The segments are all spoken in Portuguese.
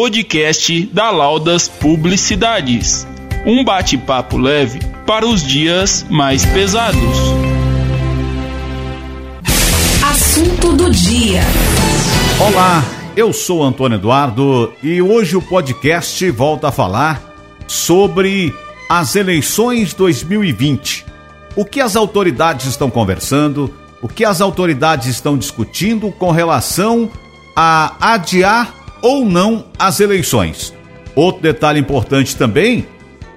podcast da Laudas Publicidades. Um bate-papo leve para os dias mais pesados. Assunto do dia. Olá, eu sou Antônio Eduardo e hoje o podcast volta a falar sobre as eleições 2020. O que as autoridades estão conversando, o que as autoridades estão discutindo com relação a adiar ou não as eleições. Outro detalhe importante também,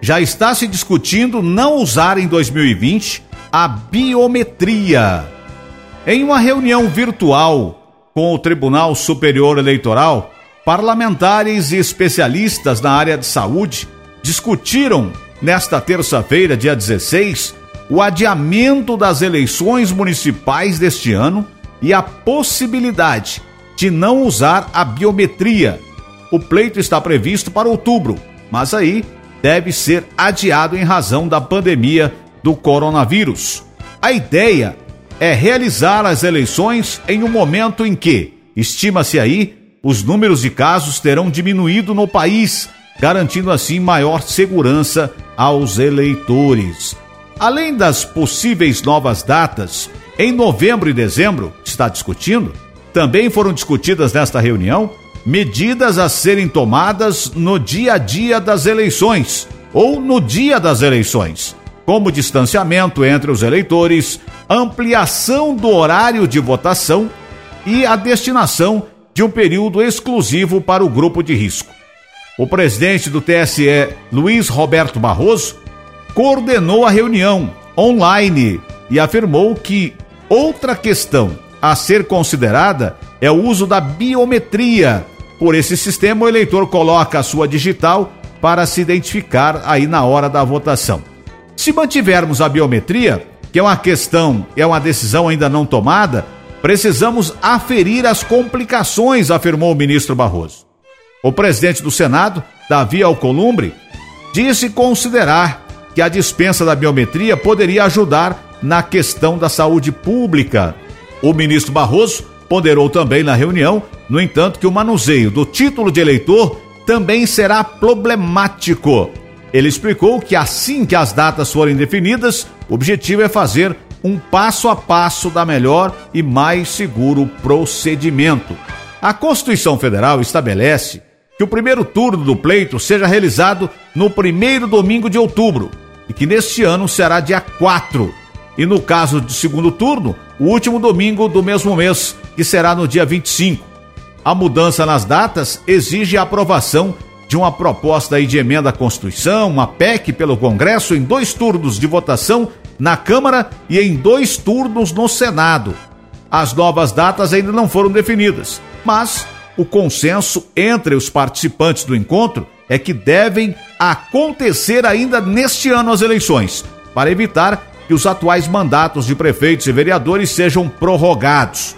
já está se discutindo não usar em 2020 a biometria. Em uma reunião virtual com o Tribunal Superior Eleitoral, parlamentares e especialistas na área de saúde discutiram nesta terça-feira, dia 16, o adiamento das eleições municipais deste ano e a possibilidade de não usar a biometria. O pleito está previsto para outubro, mas aí deve ser adiado em razão da pandemia do coronavírus. A ideia é realizar as eleições em um momento em que, estima-se aí, os números de casos terão diminuído no país, garantindo assim maior segurança aos eleitores. Além das possíveis novas datas, em novembro e dezembro, está discutindo, também foram discutidas nesta reunião medidas a serem tomadas no dia a dia das eleições ou no dia das eleições, como distanciamento entre os eleitores, ampliação do horário de votação e a destinação de um período exclusivo para o grupo de risco. O presidente do TSE, Luiz Roberto Barroso, coordenou a reunião online e afirmou que outra questão a ser considerada é o uso da biometria. Por esse sistema, o eleitor coloca a sua digital para se identificar aí na hora da votação. Se mantivermos a biometria, que é uma questão, é uma decisão ainda não tomada, precisamos aferir as complicações, afirmou o ministro Barroso. O presidente do Senado, Davi Alcolumbre, disse considerar que a dispensa da biometria poderia ajudar na questão da saúde pública o ministro Barroso ponderou também na reunião, no entanto, que o manuseio do título de eleitor também será problemático. Ele explicou que assim que as datas forem definidas, o objetivo é fazer um passo a passo da melhor e mais seguro procedimento. A Constituição Federal estabelece que o primeiro turno do pleito seja realizado no primeiro domingo de outubro e que neste ano será dia 4 e no caso do segundo turno, o último domingo do mesmo mês, que será no dia 25. A mudança nas datas exige a aprovação de uma proposta de emenda à Constituição, uma PEC pelo Congresso, em dois turnos de votação na Câmara e em dois turnos no Senado. As novas datas ainda não foram definidas, mas o consenso entre os participantes do encontro é que devem acontecer ainda neste ano as eleições, para evitar que os atuais mandatos de prefeitos e vereadores sejam prorrogados.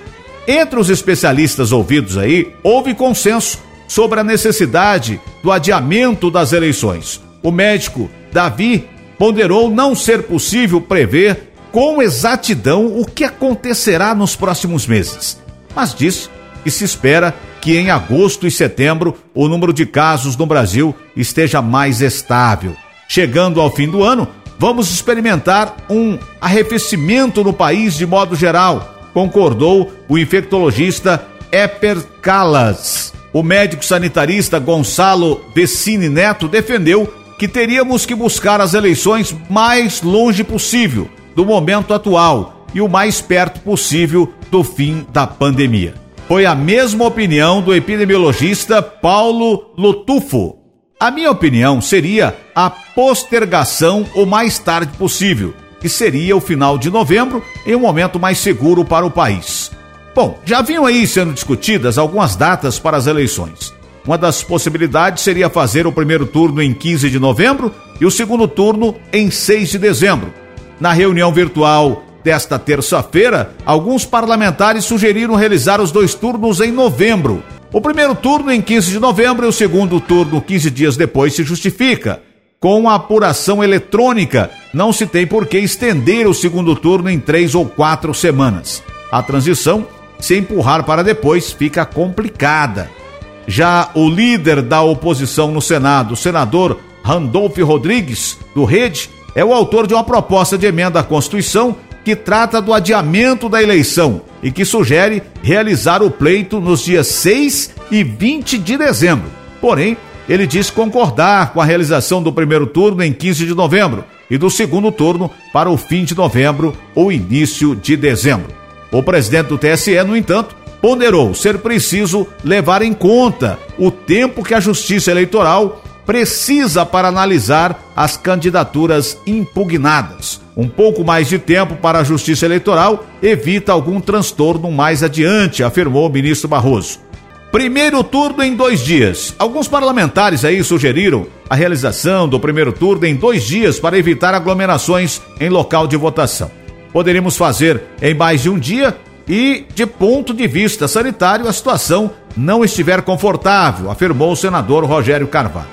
Entre os especialistas ouvidos aí, houve consenso sobre a necessidade do adiamento das eleições. O médico Davi ponderou não ser possível prever com exatidão o que acontecerá nos próximos meses, mas disse que se espera que em agosto e setembro o número de casos no Brasil esteja mais estável. Chegando ao fim do ano, vamos experimentar um arrefecimento no país de modo geral, concordou o infectologista Eper Calas. O médico sanitarista Gonçalo Vecini Neto defendeu que teríamos que buscar as eleições mais longe possível do momento atual e o mais perto possível do fim da pandemia. Foi a mesma opinião do epidemiologista Paulo Lutufo, a minha opinião seria a postergação o mais tarde possível, que seria o final de novembro, em um momento mais seguro para o país. Bom, já vinham aí sendo discutidas algumas datas para as eleições. Uma das possibilidades seria fazer o primeiro turno em 15 de novembro e o segundo turno em 6 de dezembro. Na reunião virtual desta terça-feira, alguns parlamentares sugeriram realizar os dois turnos em novembro o primeiro turno em 15 de novembro e o segundo turno 15 dias depois se justifica. Com a apuração eletrônica, não se tem por que estender o segundo turno em três ou quatro semanas. A transição, se empurrar para depois, fica complicada. Já o líder da oposição no Senado, o senador Randolph Rodrigues, do Rede, é o autor de uma proposta de emenda à Constituição que trata do adiamento da eleição e que sugere realizar o pleito nos dias 6 e 20 de dezembro. Porém, ele diz concordar com a realização do primeiro turno em 15 de novembro e do segundo turno para o fim de novembro ou início de dezembro. O presidente do TSE, no entanto, ponderou ser preciso levar em conta o tempo que a Justiça Eleitoral precisa para analisar as candidaturas impugnadas. Um pouco mais de tempo para a Justiça Eleitoral evita algum transtorno mais adiante, afirmou o ministro Barroso. Primeiro turno em dois dias. Alguns parlamentares aí sugeriram a realização do primeiro turno em dois dias para evitar aglomerações em local de votação. Poderíamos fazer em mais de um dia e, de ponto de vista sanitário, a situação não estiver confortável, afirmou o senador Rogério Carvalho.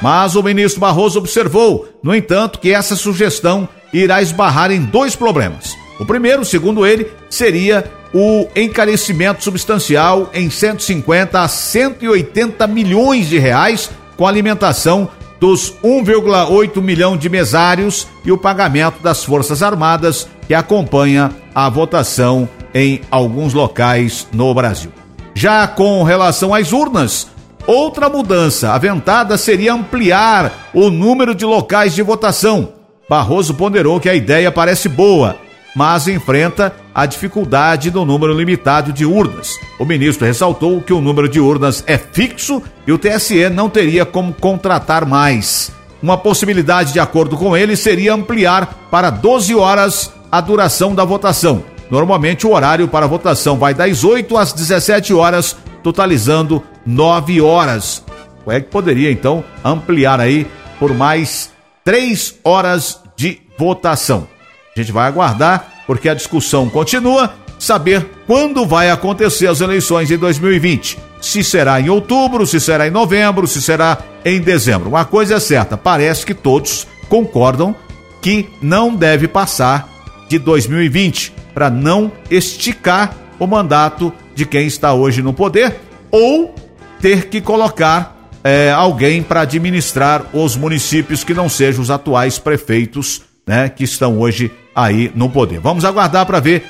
Mas o ministro Barroso observou, no entanto, que essa sugestão irá esbarrar em dois problemas. O primeiro, segundo ele, seria o encarecimento substancial em 150 a 180 milhões de reais com alimentação dos 1,8 milhão de mesários e o pagamento das Forças Armadas que acompanha a votação em alguns locais no Brasil. Já com relação às urnas, outra mudança aventada seria ampliar o número de locais de votação. Barroso ponderou que a ideia parece boa, mas enfrenta a dificuldade do número limitado de urnas. O ministro ressaltou que o número de urnas é fixo e o TSE não teria como contratar mais. Uma possibilidade, de acordo com ele, seria ampliar para 12 horas a duração da votação Normalmente o horário para votação vai das 8 às 17 horas, totalizando 9 horas. O é que poderia então ampliar aí por mais 3 horas de votação. A gente vai aguardar porque a discussão continua, saber quando vai acontecer as eleições em 2020. Se será em outubro, se será em novembro, se será em dezembro. Uma coisa é certa, parece que todos concordam que não deve passar de 2020 para não esticar o mandato de quem está hoje no poder ou ter que colocar é, alguém para administrar os municípios que não sejam os atuais prefeitos, né, que estão hoje aí no poder. Vamos aguardar para ver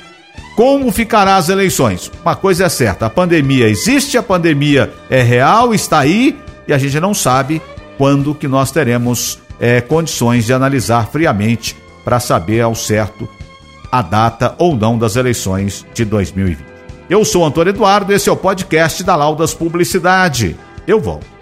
como ficará as eleições. Uma coisa é certa, a pandemia existe, a pandemia é real, está aí e a gente não sabe quando que nós teremos é, condições de analisar friamente para saber ao certo a data ou não das eleições de 2020. Eu sou Antônio Eduardo, esse é o podcast da Laudas Publicidade. Eu volto.